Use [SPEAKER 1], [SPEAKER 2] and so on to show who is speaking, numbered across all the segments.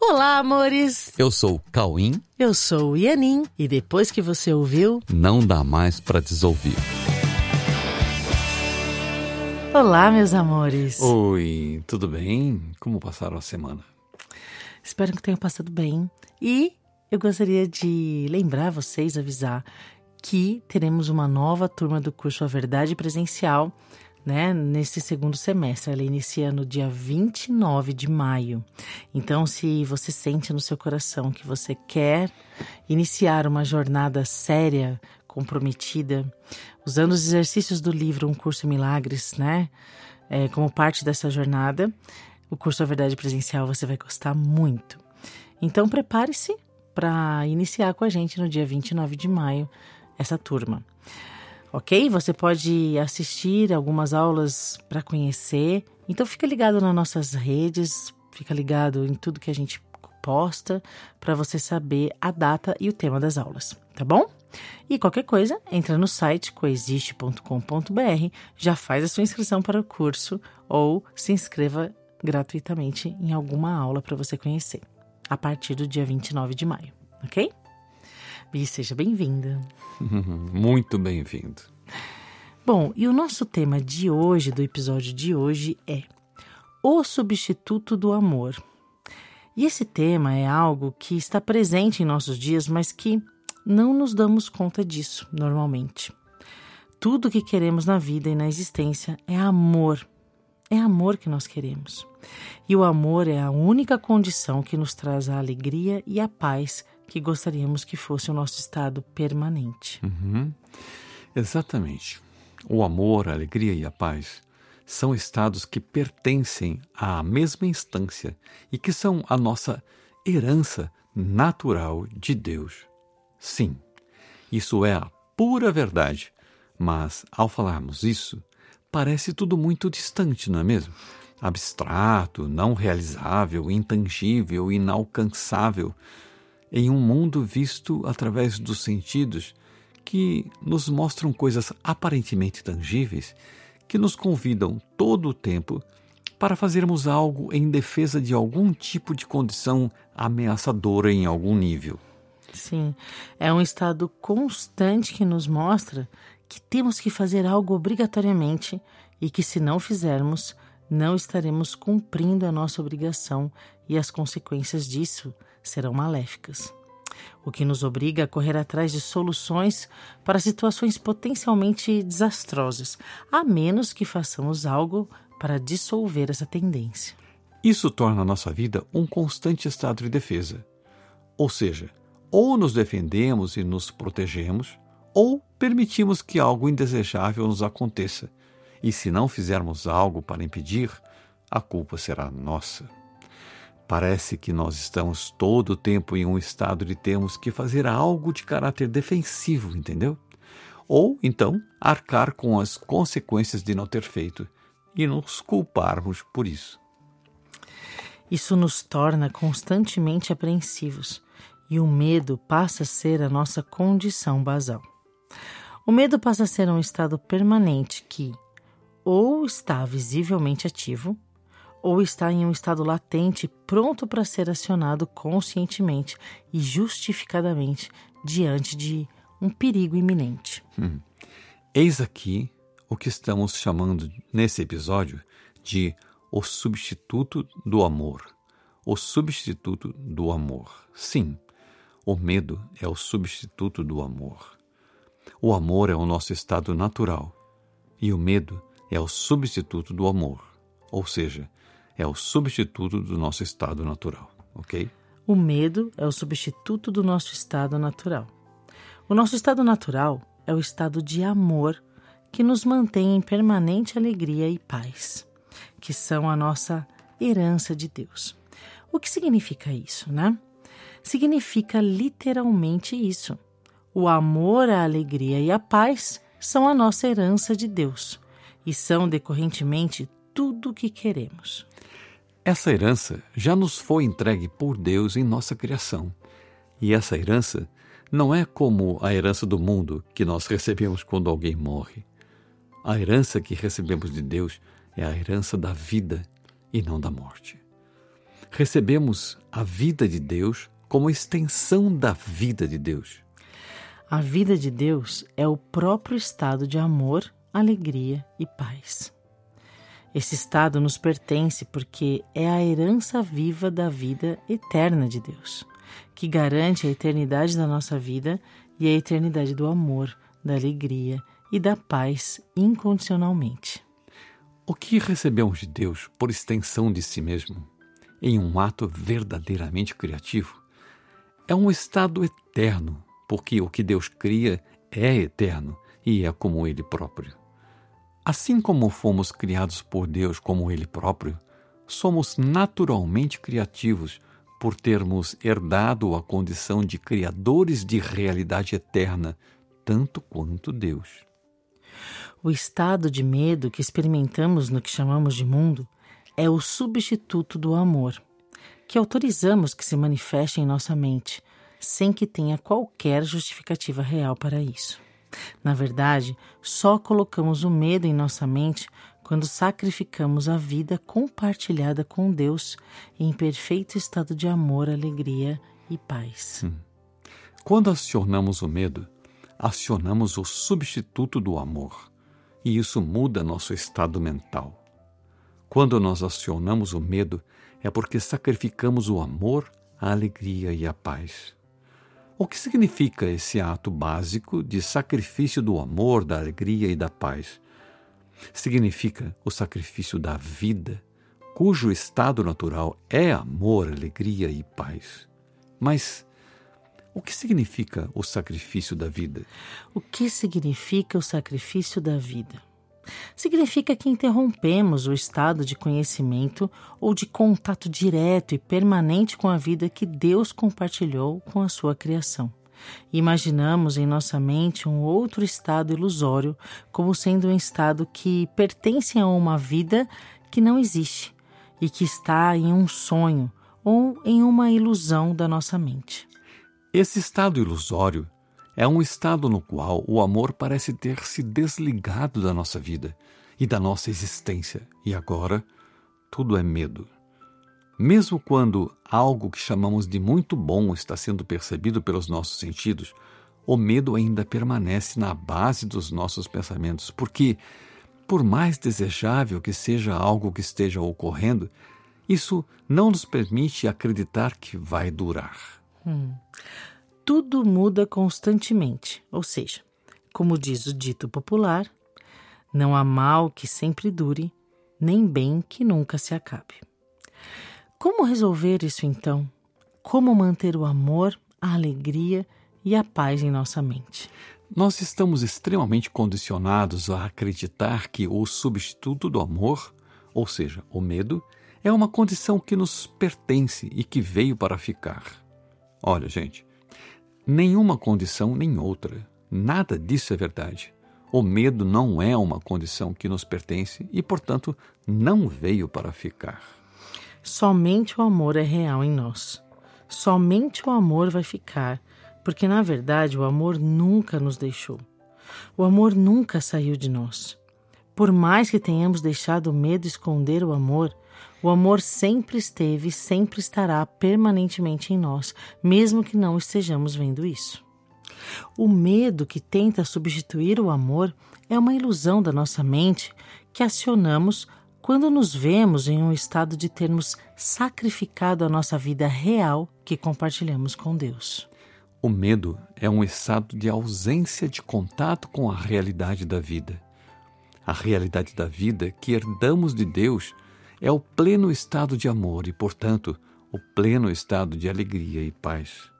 [SPEAKER 1] Olá, amores!
[SPEAKER 2] Eu sou o Cauim.
[SPEAKER 1] Eu sou o Ianin. E depois que você ouviu,
[SPEAKER 2] Não dá mais para desouvir.
[SPEAKER 1] olá, meus amores!
[SPEAKER 2] Oi, tudo bem? Como passaram a semana?
[SPEAKER 1] Espero que tenham passado bem. E eu gostaria de lembrar vocês, avisar que teremos uma nova turma do curso A Verdade Presencial, né, nesse segundo semestre. Ela inicia no dia 29 de maio. Então, se você sente no seu coração que você quer iniciar uma jornada séria, comprometida, usando os exercícios do livro Um Curso Milagres, né, é, como parte dessa jornada, o curso A Verdade Presencial você vai gostar muito. Então, prepare-se para iniciar com a gente no dia 29 de maio essa turma. Ok? Você pode assistir algumas aulas para conhecer. Então fica ligado nas nossas redes, fica ligado em tudo que a gente posta para você saber a data e o tema das aulas, tá bom? E qualquer coisa, entra no site coexiste.com.br, já faz a sua inscrição para o curso ou se inscreva gratuitamente em alguma aula para você conhecer, a partir do dia 29 de maio, ok? E seja bem-vinda.
[SPEAKER 2] Muito bem-vindo.
[SPEAKER 1] Bom, e o nosso tema de hoje, do episódio de hoje, é o substituto do amor. E esse tema é algo que está presente em nossos dias, mas que não nos damos conta disso normalmente. Tudo o que queremos na vida e na existência é amor. É amor que nós queremos. E o amor é a única condição que nos traz a alegria e a paz que gostaríamos que fosse o nosso estado permanente.
[SPEAKER 2] Exatamente. O amor, a alegria e a paz são estados que pertencem à mesma instância e que são a nossa herança natural de Deus. Sim, isso é a pura verdade, mas ao falarmos isso, parece tudo muito distante, não é mesmo? Abstrato, não realizável, intangível, inalcançável, em um mundo visto através dos sentidos que nos mostram coisas aparentemente tangíveis que nos convidam todo o tempo para fazermos algo em defesa de algum tipo de condição ameaçadora em algum nível.
[SPEAKER 1] Sim, é um estado constante que nos mostra que temos que fazer algo obrigatoriamente e que, se não fizermos, não estaremos cumprindo a nossa obrigação e as consequências disso serão maléficas. O que nos obriga a correr atrás de soluções para situações potencialmente desastrosas, a menos que façamos algo para dissolver essa tendência.
[SPEAKER 2] Isso torna a nossa vida um constante estado de defesa. Ou seja, ou nos defendemos e nos protegemos, ou permitimos que algo indesejável nos aconteça. E se não fizermos algo para impedir, a culpa será nossa. Parece que nós estamos todo o tempo em um estado de termos que fazer algo de caráter defensivo, entendeu? Ou, então, arcar com as consequências de não ter feito e nos culparmos por isso.
[SPEAKER 1] Isso nos torna constantemente apreensivos e o medo passa a ser a nossa condição basal. O medo passa a ser um estado permanente que ou está visivelmente ativo ou está em um estado latente pronto para ser acionado conscientemente e justificadamente diante de um perigo iminente.
[SPEAKER 2] Eis aqui o que estamos chamando nesse episódio de o substituto do amor. O substituto do amor. Sim, o medo é o substituto do amor. O amor é o nosso estado natural e o medo é o substituto do amor, ou seja, é o substituto do nosso estado natural, ok?
[SPEAKER 1] O medo é o substituto do nosso estado natural. O nosso estado natural é o estado de amor que nos mantém em permanente alegria e paz, que são a nossa herança de Deus. O que significa isso, né? Significa literalmente isso. O amor, a alegria e a paz são a nossa herança de Deus e são decorrentemente tudo o que queremos.
[SPEAKER 2] Essa herança já nos foi entregue por Deus em nossa criação. E essa herança não é como a herança do mundo que nós recebemos quando alguém morre. A herança que recebemos de Deus é a herança da vida e não da morte. Recebemos a vida de Deus como extensão da vida de Deus.
[SPEAKER 1] A vida de Deus é o próprio estado de amor, alegria e paz. Esse estado nos pertence porque é a herança viva da vida eterna de Deus, que garante a eternidade da nossa vida e a eternidade do amor, da alegria e da paz incondicionalmente.
[SPEAKER 2] O que recebemos de Deus por extensão de si mesmo, em um ato verdadeiramente criativo, é um estado eterno, porque o que Deus cria é eterno e é como Ele próprio. Assim como fomos criados por Deus como Ele próprio, somos naturalmente criativos por termos herdado a condição de criadores de realidade eterna, tanto quanto Deus.
[SPEAKER 1] O estado de medo que experimentamos no que chamamos de mundo é o substituto do amor, que autorizamos que se manifeste em nossa mente, sem que tenha qualquer justificativa real para isso. Na verdade, só colocamos o medo em nossa mente quando sacrificamos a vida compartilhada com Deus em perfeito estado de amor, alegria e paz. Hum.
[SPEAKER 2] Quando acionamos o medo, acionamos o substituto do amor, e isso muda nosso estado mental. Quando nós acionamos o medo, é porque sacrificamos o amor, a alegria e a paz. O que significa esse ato básico de sacrifício do amor, da alegria e da paz? Significa o sacrifício da vida, cujo estado natural é amor, alegria e paz. Mas o que significa o sacrifício da vida?
[SPEAKER 1] O que significa o sacrifício da vida? Significa que interrompemos o estado de conhecimento ou de contato direto e permanente com a vida que Deus compartilhou com a sua criação. Imaginamos em nossa mente um outro estado ilusório como sendo um estado que pertence a uma vida que não existe e que está em um sonho ou em uma ilusão da nossa mente.
[SPEAKER 2] Esse estado ilusório é um estado no qual o amor parece ter se desligado da nossa vida e da nossa existência, e agora tudo é medo. Mesmo quando algo que chamamos de muito bom está sendo percebido pelos nossos sentidos, o medo ainda permanece na base dos nossos pensamentos, porque, por mais desejável que seja algo que esteja ocorrendo, isso não nos permite acreditar que vai durar. Hum
[SPEAKER 1] tudo muda constantemente, ou seja, como diz o dito popular, não há mal que sempre dure, nem bem que nunca se acabe. Como resolver isso então? Como manter o amor, a alegria e a paz em nossa mente?
[SPEAKER 2] Nós estamos extremamente condicionados a acreditar que o substituto do amor, ou seja, o medo, é uma condição que nos pertence e que veio para ficar. Olha, gente, nenhuma condição nem outra. Nada disso é verdade. O medo não é uma condição que nos pertence e, portanto, não veio para ficar.
[SPEAKER 1] Somente o amor é real em nós. Somente o amor vai ficar, porque na verdade o amor nunca nos deixou. O amor nunca saiu de nós. Por mais que tenhamos deixado o medo esconder o amor, o amor sempre esteve e sempre estará permanentemente em nós, mesmo que não estejamos vendo isso. O medo que tenta substituir o amor é uma ilusão da nossa mente que acionamos quando nos vemos em um estado de termos sacrificado a nossa vida real que compartilhamos com Deus.
[SPEAKER 2] O medo é um estado de ausência de contato com a realidade da vida. A realidade da vida que herdamos de Deus é o pleno estado de amor e, portanto, o pleno estado de alegria e paz.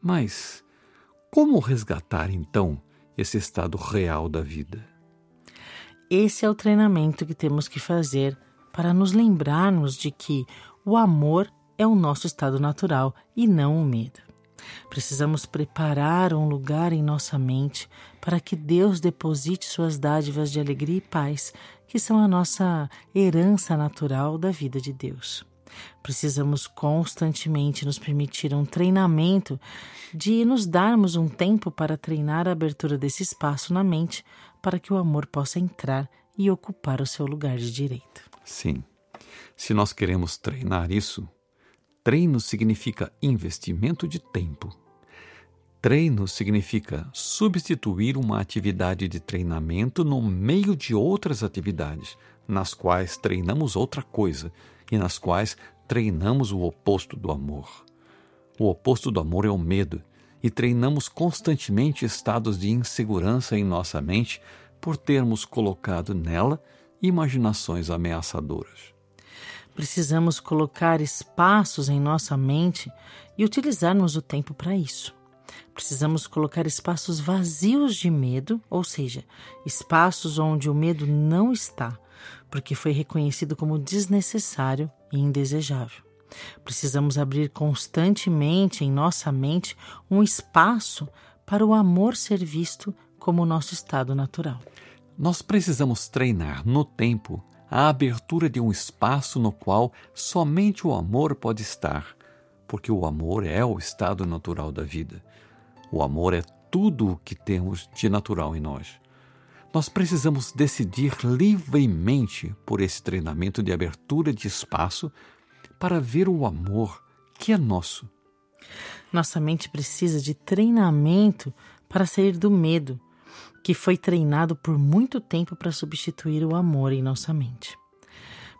[SPEAKER 2] Mas como resgatar então esse estado real da vida?
[SPEAKER 1] Esse é o treinamento que temos que fazer para nos lembrarmos de que o amor é o nosso estado natural e não o medo. Precisamos preparar um lugar em nossa mente para que Deus deposite suas dádivas de alegria e paz, que são a nossa herança natural da vida de Deus. Precisamos constantemente nos permitir um treinamento de nos darmos um tempo para treinar a abertura desse espaço na mente para que o amor possa entrar e ocupar o seu lugar de direito.
[SPEAKER 2] Sim. Se nós queremos treinar isso, Treino significa investimento de tempo. Treino significa substituir uma atividade de treinamento no meio de outras atividades, nas quais treinamos outra coisa e nas quais treinamos o oposto do amor. O oposto do amor é o medo, e treinamos constantemente estados de insegurança em nossa mente por termos colocado nela imaginações ameaçadoras.
[SPEAKER 1] Precisamos colocar espaços em nossa mente e utilizarmos o tempo para isso. Precisamos colocar espaços vazios de medo, ou seja, espaços onde o medo não está, porque foi reconhecido como desnecessário e indesejável. Precisamos abrir constantemente em nossa mente um espaço para o amor ser visto como nosso estado natural.
[SPEAKER 2] Nós precisamos treinar no tempo a abertura de um espaço no qual somente o amor pode estar, porque o amor é o estado natural da vida. O amor é tudo o que temos de natural em nós. Nós precisamos decidir livremente por esse treinamento de abertura de espaço para ver o amor que é nosso.
[SPEAKER 1] Nossa mente precisa de treinamento para sair do medo, que foi treinado por muito tempo para substituir o amor em nossa mente.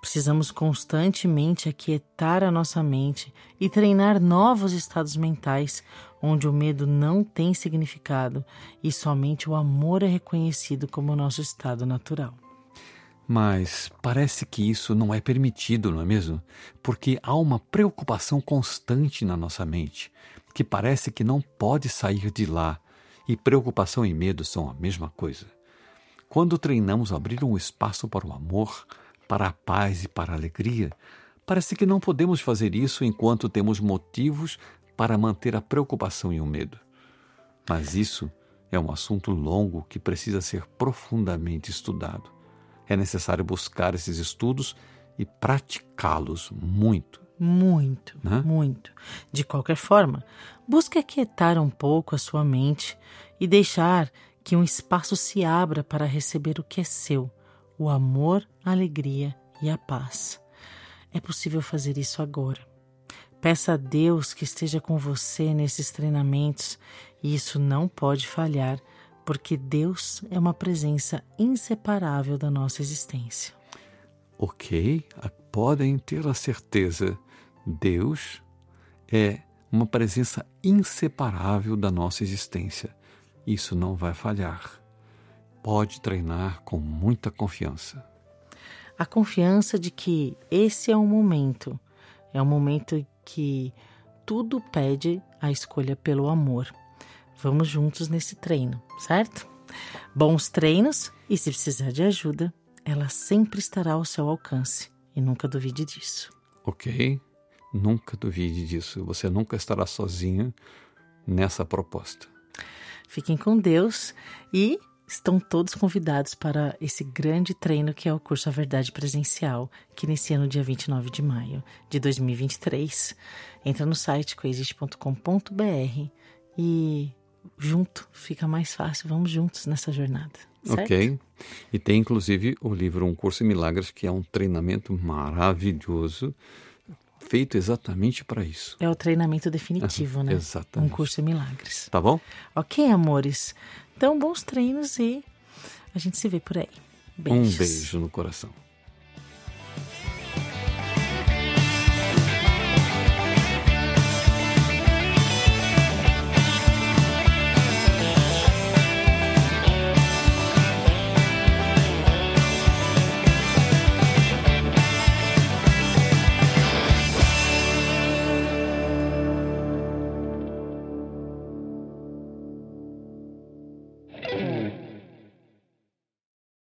[SPEAKER 1] Precisamos constantemente aquietar a nossa mente e treinar novos estados mentais onde o medo não tem significado e somente o amor é reconhecido como nosso estado natural.
[SPEAKER 2] Mas parece que isso não é permitido, não é mesmo? Porque há uma preocupação constante na nossa mente, que parece que não pode sair de lá e preocupação e medo são a mesma coisa. Quando treinamos abrir um espaço para o amor, para a paz e para a alegria, parece que não podemos fazer isso enquanto temos motivos para manter a preocupação e o medo. Mas isso é um assunto longo que precisa ser profundamente estudado. É necessário buscar esses estudos e praticá-los muito.
[SPEAKER 1] Muito, né? muito. De qualquer forma, busque aquietar um pouco a sua mente e deixar que um espaço se abra para receber o que é seu: o amor, a alegria e a paz. É possível fazer isso agora. Peça a Deus que esteja com você nesses treinamentos e isso não pode falhar, porque Deus é uma presença inseparável da nossa existência.
[SPEAKER 2] Ok, podem ter a certeza Deus é uma presença inseparável da nossa existência. Isso não vai falhar. Pode treinar com muita confiança.
[SPEAKER 1] A confiança de que esse é o momento, é o momento que tudo pede a escolha pelo amor. Vamos juntos nesse treino, certo? Bons treinos e se precisar de ajuda, ela sempre estará ao seu alcance e nunca duvide disso.
[SPEAKER 2] Ok? Nunca duvide disso. Você nunca estará sozinho nessa proposta.
[SPEAKER 1] Fiquem com Deus e estão todos convidados para esse grande treino que é o curso A Verdade Presencial, que inicia no dia 29 de maio de 2023. Entra no site coexiste.com.br e junto fica mais fácil. Vamos juntos nessa jornada. Certo?
[SPEAKER 2] Ok. E tem inclusive o livro Um Curso em Milagres, que é um treinamento maravilhoso feito exatamente para isso.
[SPEAKER 1] É o treinamento definitivo, né?
[SPEAKER 2] Exatamente.
[SPEAKER 1] Um curso em milagres.
[SPEAKER 2] Tá bom?
[SPEAKER 1] Ok, amores. Então, bons treinos e a gente se vê por aí. Beijos.
[SPEAKER 2] Um beijo no coração.